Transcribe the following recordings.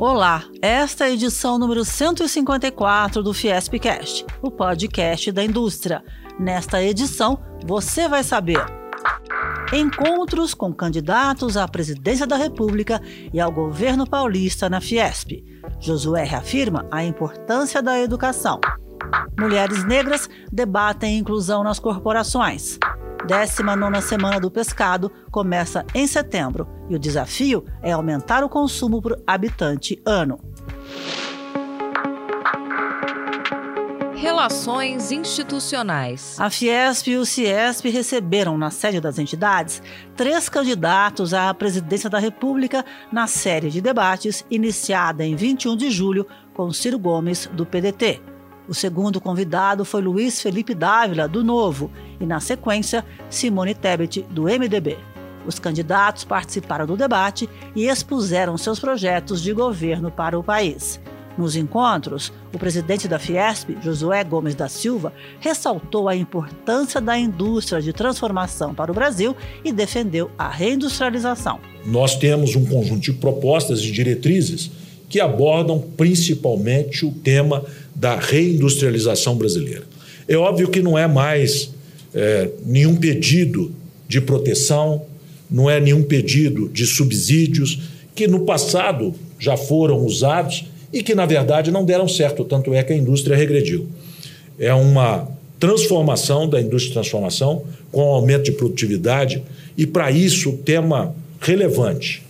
Olá, esta é a edição número 154 do Fiespcast, o podcast da indústria. Nesta edição, você vai saber encontros com candidatos à presidência da República e ao governo paulista na Fiesp. Josué reafirma a importância da educação. Mulheres negras debatem inclusão nas corporações. 19 Semana do Pescado começa em setembro e o desafio é aumentar o consumo por habitante ano. Relações institucionais. A Fiesp e o Ciesp receberam na sede das entidades três candidatos à presidência da República na série de debates iniciada em 21 de julho com Ciro Gomes, do PDT. O segundo convidado foi Luiz Felipe Dávila, do Novo, e, na sequência, Simone Tebet, do MDB. Os candidatos participaram do debate e expuseram seus projetos de governo para o país. Nos encontros, o presidente da Fiesp, Josué Gomes da Silva, ressaltou a importância da indústria de transformação para o Brasil e defendeu a reindustrialização. Nós temos um conjunto de propostas e diretrizes que abordam principalmente o tema da reindustrialização brasileira. É óbvio que não é mais é, nenhum pedido de proteção, não é nenhum pedido de subsídios que no passado já foram usados e que, na verdade, não deram certo, tanto é que a indústria regrediu. É uma transformação da indústria de transformação com aumento de produtividade e, para isso, o tema relevante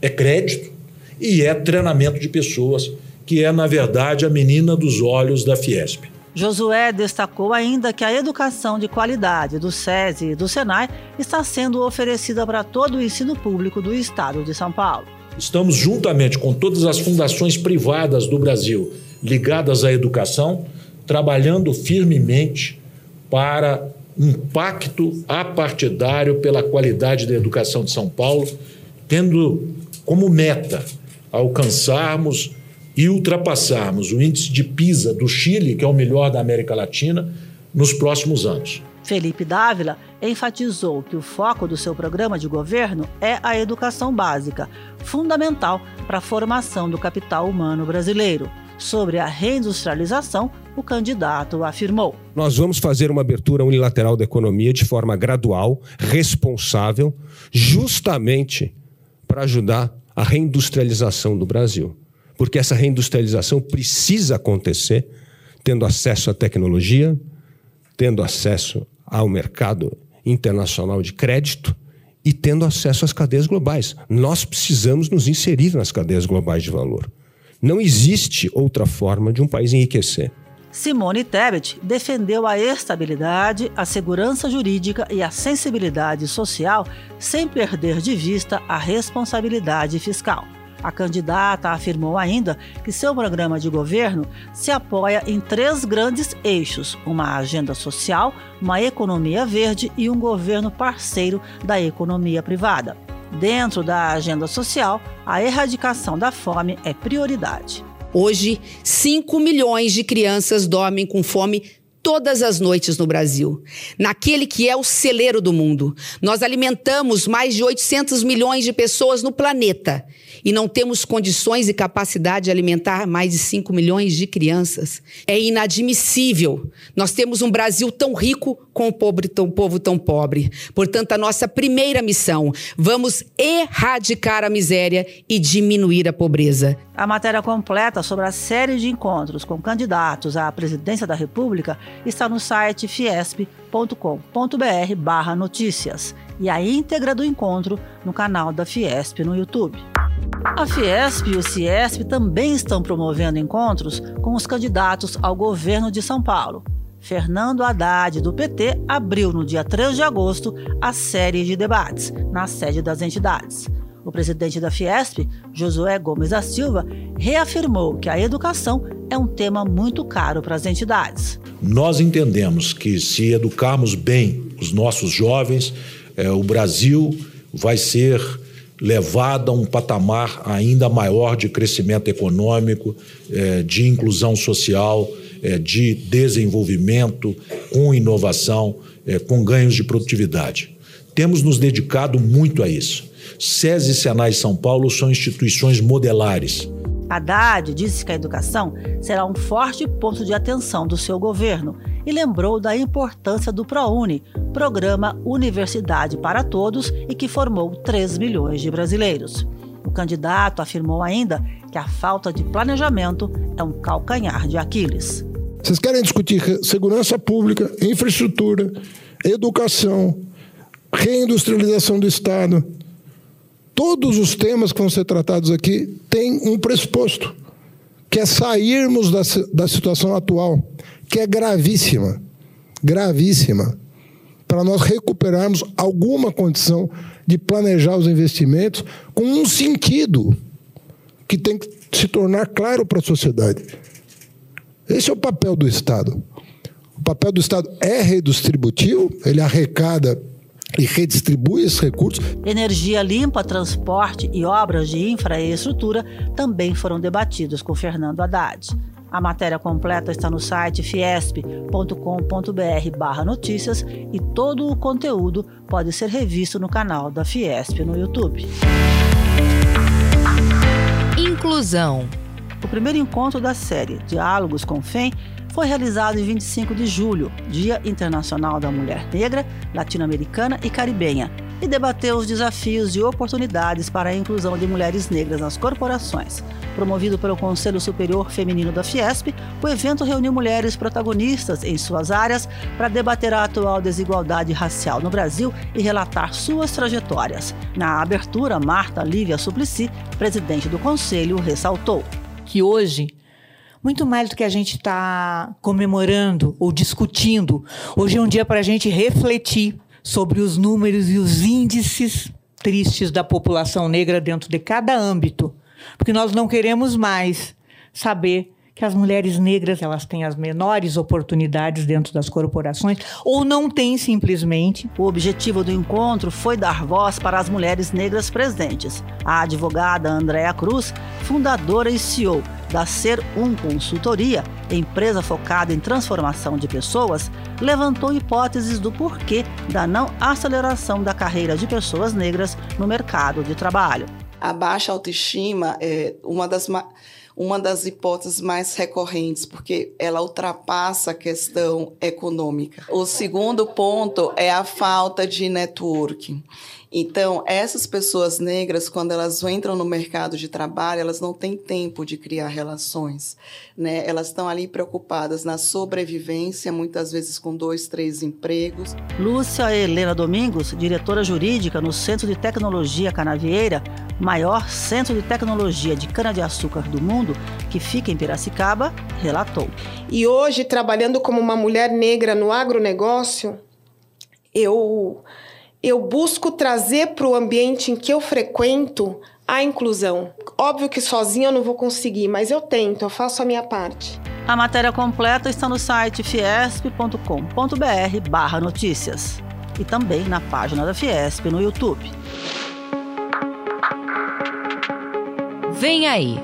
é crédito e é treinamento de pessoas que é, na verdade, a menina dos olhos da Fiesp. Josué destacou ainda que a educação de qualidade do SESI e do SENAI está sendo oferecida para todo o ensino público do estado de São Paulo. Estamos, juntamente com todas as fundações privadas do Brasil ligadas à educação, trabalhando firmemente para um pacto apartidário pela qualidade da educação de São Paulo, tendo como meta alcançarmos e ultrapassarmos o índice de PISA do Chile, que é o melhor da América Latina, nos próximos anos. Felipe Dávila enfatizou que o foco do seu programa de governo é a educação básica, fundamental para a formação do capital humano brasileiro. Sobre a reindustrialização, o candidato afirmou: Nós vamos fazer uma abertura unilateral da economia de forma gradual, responsável, justamente para ajudar a reindustrialização do Brasil porque essa reindustrialização precisa acontecer tendo acesso à tecnologia, tendo acesso ao mercado internacional de crédito e tendo acesso às cadeias globais. Nós precisamos nos inserir nas cadeias globais de valor. Não existe outra forma de um país enriquecer. Simone Tebet defendeu a estabilidade, a segurança jurídica e a sensibilidade social sem perder de vista a responsabilidade fiscal. A candidata afirmou ainda que seu programa de governo se apoia em três grandes eixos: uma agenda social, uma economia verde e um governo parceiro da economia privada. Dentro da agenda social, a erradicação da fome é prioridade. Hoje, 5 milhões de crianças dormem com fome todas as noites no Brasil, naquele que é o celeiro do mundo. Nós alimentamos mais de 800 milhões de pessoas no planeta e não temos condições e capacidade de alimentar mais de 5 milhões de crianças. É inadmissível. Nós temos um Brasil tão rico com um pobre, tão, povo tão pobre. Portanto, a nossa primeira missão, vamos erradicar a miséria e diminuir a pobreza. A matéria completa sobre a série de encontros com candidatos à presidência da República está no site fiesp.com.br/notícias e a íntegra do encontro no canal da Fiesp no YouTube. A Fiesp e o Ciesp também estão promovendo encontros com os candidatos ao governo de São Paulo. Fernando Haddad, do PT, abriu no dia 3 de agosto a série de debates na sede das entidades. O presidente da Fiesp, Josué Gomes da Silva, reafirmou que a educação é um tema muito caro para as entidades. Nós entendemos que se educarmos bem os nossos jovens, é, o Brasil vai ser levada a um patamar ainda maior de crescimento econômico, é, de inclusão social, é, de desenvolvimento, com inovação, com ganhos de produtividade. Temos nos dedicado muito a isso. SESI e Senai São Paulo são instituições modelares. Haddad disse que a educação será um forte ponto de atenção do seu governo e lembrou da importância do ProUni, Programa Universidade para Todos, e que formou 3 milhões de brasileiros. O candidato afirmou ainda que a falta de planejamento é um calcanhar de Aquiles. Vocês querem discutir segurança pública, infraestrutura, educação, reindustrialização do Estado. Todos os temas que vão ser tratados aqui têm um pressuposto, que é sairmos da, da situação atual, que é gravíssima, gravíssima, para nós recuperarmos alguma condição de planejar os investimentos com um sentido que tem que se tornar claro para a sociedade. Esse é o papel do Estado. O papel do Estado é redistributivo, ele arrecada e redistribui esses recursos. Energia limpa, transporte e obras de infraestrutura também foram debatidos com Fernando Haddad. A matéria completa está no site fiesp.com.br notícias e todo o conteúdo pode ser revisto no canal da Fiesp no YouTube. Inclusão. O primeiro encontro da série Diálogos com FEM foi realizado em 25 de julho, Dia Internacional da Mulher Negra, Latino-Americana e Caribenha, e debateu os desafios e oportunidades para a inclusão de mulheres negras nas corporações. Promovido pelo Conselho Superior Feminino da Fiesp, o evento reuniu mulheres protagonistas em suas áreas para debater a atual desigualdade racial no Brasil e relatar suas trajetórias. Na abertura, Marta Lívia Suplicy, presidente do Conselho, ressaltou que hoje muito mais do que a gente está comemorando ou discutindo. Hoje é um dia para a gente refletir sobre os números e os índices tristes da população negra dentro de cada âmbito, porque nós não queremos mais saber que as mulheres negras elas têm as menores oportunidades dentro das corporações ou não têm simplesmente. O objetivo do encontro foi dar voz para as mulheres negras presentes. A advogada Andréa Cruz, fundadora e CEO da Ser Um Consultoria, empresa focada em transformação de pessoas, levantou hipóteses do porquê da não aceleração da carreira de pessoas negras no mercado de trabalho. A baixa autoestima é uma das uma das hipóteses mais recorrentes, porque ela ultrapassa a questão econômica. O segundo ponto é a falta de networking. Então, essas pessoas negras, quando elas entram no mercado de trabalho, elas não têm tempo de criar relações. Né? Elas estão ali preocupadas na sobrevivência, muitas vezes com dois, três empregos. Lúcia Helena Domingos, diretora jurídica no Centro de Tecnologia Canavieira, maior centro de tecnologia de cana-de-açúcar do mundo, que fica em Piracicaba, relatou. E hoje, trabalhando como uma mulher negra no agronegócio, eu eu busco trazer para o ambiente em que eu frequento a inclusão. Óbvio que sozinha eu não vou conseguir, mas eu tento, eu faço a minha parte. A matéria completa está no site fiesp.com.br barra notícias e também na página da Fiesp no YouTube. Vem aí!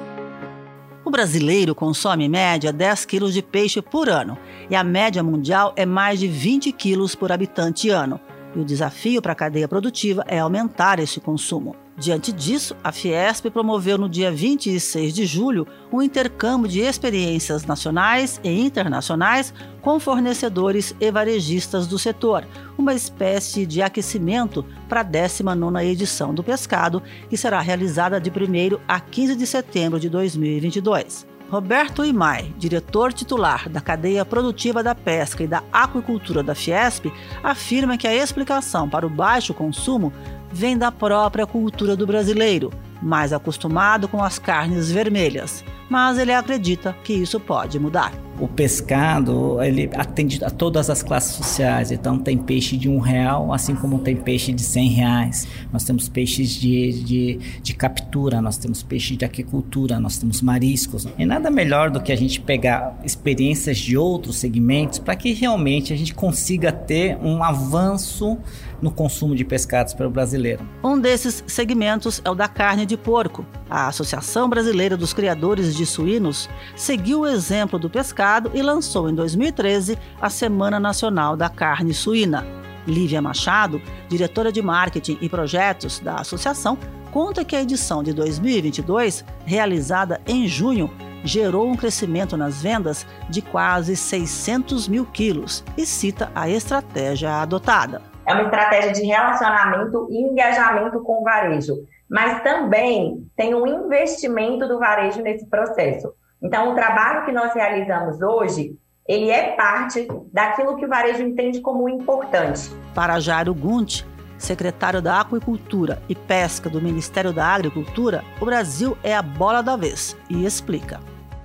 O brasileiro consome em média 10 quilos de peixe por ano e a média mundial é mais de 20 quilos por habitante ano. E o desafio para a cadeia produtiva é aumentar esse consumo. Diante disso, a Fiesp promoveu no dia 26 de julho um intercâmbio de experiências nacionais e internacionais com fornecedores e varejistas do setor, uma espécie de aquecimento para a 19ª edição do Pescado, que será realizada de 1 a 15 de setembro de 2022. Roberto Imai, diretor titular da cadeia produtiva da pesca e da aquicultura da Fiesp, afirma que a explicação para o baixo consumo vem da própria cultura do brasileiro, mais acostumado com as carnes vermelhas. Mas ele acredita que isso pode mudar o pescado ele atende a todas as classes sociais. Então tem peixe de um real, assim como tem peixe de cem reais. Nós temos peixes de, de, de captura, nós temos peixe de aquicultura, nós temos mariscos. E nada melhor do que a gente pegar experiências de outros segmentos para que realmente a gente consiga ter um avanço no consumo de pescados para o brasileiro. Um desses segmentos é o da carne de porco. A Associação Brasileira dos Criadores de Suínos seguiu o exemplo do pescado e lançou em 2013 a Semana Nacional da Carne Suína. Lívia Machado, diretora de marketing e projetos da associação, conta que a edição de 2022, realizada em junho, gerou um crescimento nas vendas de quase 600 mil quilos e cita a estratégia adotada. É uma estratégia de relacionamento e engajamento com o varejo, mas também tem um investimento do varejo nesse processo. Então, o trabalho que nós realizamos hoje, ele é parte daquilo que o varejo entende como importante. Para Jairo Gunt, secretário da Aquicultura e Pesca do Ministério da Agricultura, o Brasil é a bola da vez e explica.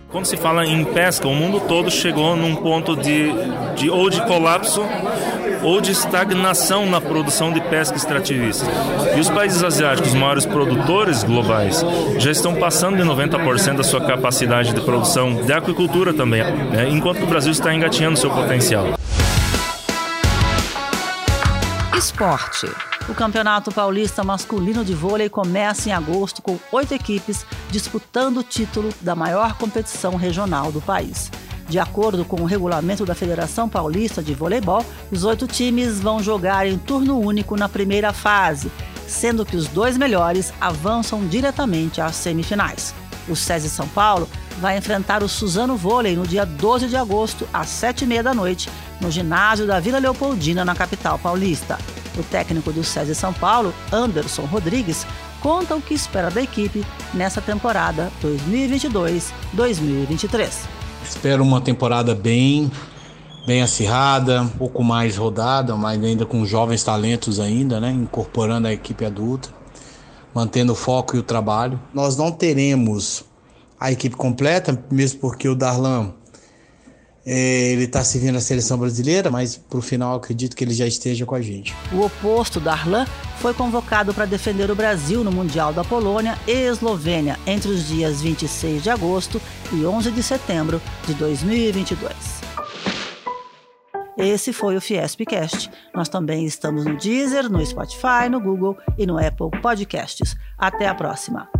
Quando se fala em pesca, o mundo todo chegou num ponto de, de ou de colapso ou de estagnação na produção de pesca extrativista. E os países asiáticos, os maiores produtores globais, já estão passando de 90% da sua capacidade de produção de aquicultura também, né? enquanto o Brasil está engatinhando seu potencial. Esporte. O Campeonato Paulista Masculino de Vôlei começa em agosto com oito equipes disputando o título da maior competição regional do país. De acordo com o regulamento da Federação Paulista de Voleibol, os oito times vão jogar em turno único na primeira fase, sendo que os dois melhores avançam diretamente às semifinais. O SESI São Paulo vai enfrentar o Suzano Vôlei no dia 12 de agosto, às sete e meia da noite, no ginásio da Vila Leopoldina, na capital paulista. O técnico do SESI São Paulo, Anderson Rodrigues, conta o que espera da equipe nessa temporada 2022-2023. Espero uma temporada bem bem acirrada, um pouco mais rodada, mas ainda com jovens talentos ainda, né, incorporando a equipe adulta, mantendo o foco e o trabalho. Nós não teremos a equipe completa, mesmo porque o Darlan é, ele está servindo a seleção brasileira, mas para o final acredito que ele já esteja com a gente. O oposto da Arlan foi convocado para defender o Brasil no Mundial da Polônia e Eslovênia entre os dias 26 de agosto e 11 de setembro de 2022. Esse foi o Fiespcast. Nós também estamos no Deezer, no Spotify, no Google e no Apple Podcasts. Até a próxima!